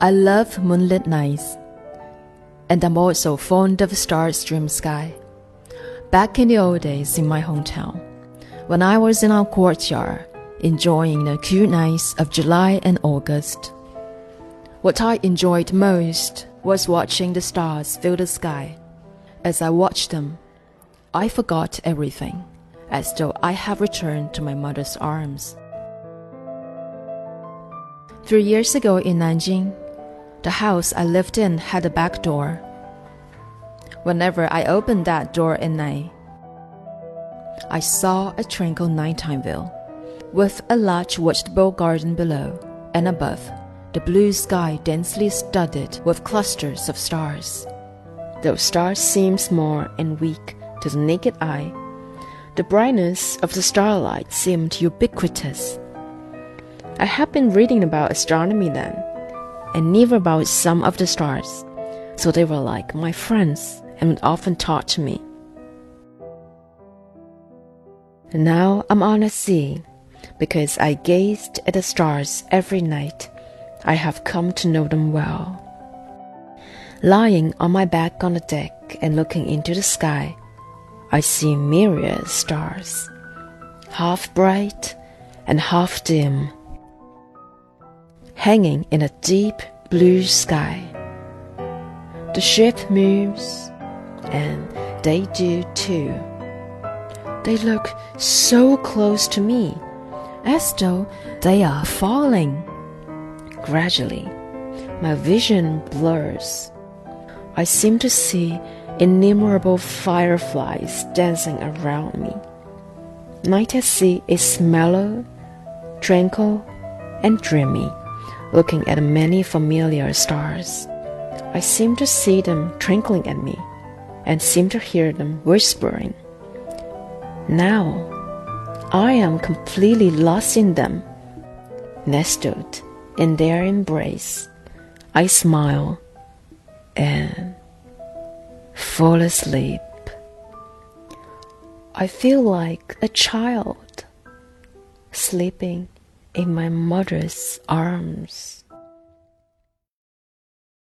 I love moonlit nights, and I'm also fond of star-strewn sky. Back in the old days in my hometown, when I was in our courtyard, enjoying the cool nights of July and August, what I enjoyed most was watching the stars fill the sky. As I watched them, I forgot everything, as though I have returned to my mother's arms. Three years ago in Nanjing, the house I lived in had a back door. Whenever I opened that door at night, I saw a tranquil nighttime view, with a large vegetable garden below, and above, the blue sky densely studded with clusters of stars. Those stars seemed small and weak to the naked eye. The brightness of the starlight seemed ubiquitous I had been reading about astronomy then, and knew about some of the stars, so they were like my friends and would often talk to me. And now I'm on a sea, because I gazed at the stars every night. I have come to know them well. Lying on my back on the deck and looking into the sky, I see myriad stars, half bright and half dim hanging in a deep blue sky. The ship moves, and they do too. They look so close to me, as though they are falling. Gradually, my vision blurs. I seem to see innumerable fireflies dancing around me. Night at sea is mellow, tranquil, and dreamy looking at many familiar stars. I seem to see them twinkling at me and seem to hear them whispering. Now, I am completely lost in them. Nestled in their embrace, I smile and fall asleep. I feel like a child sleeping in my mother's arms.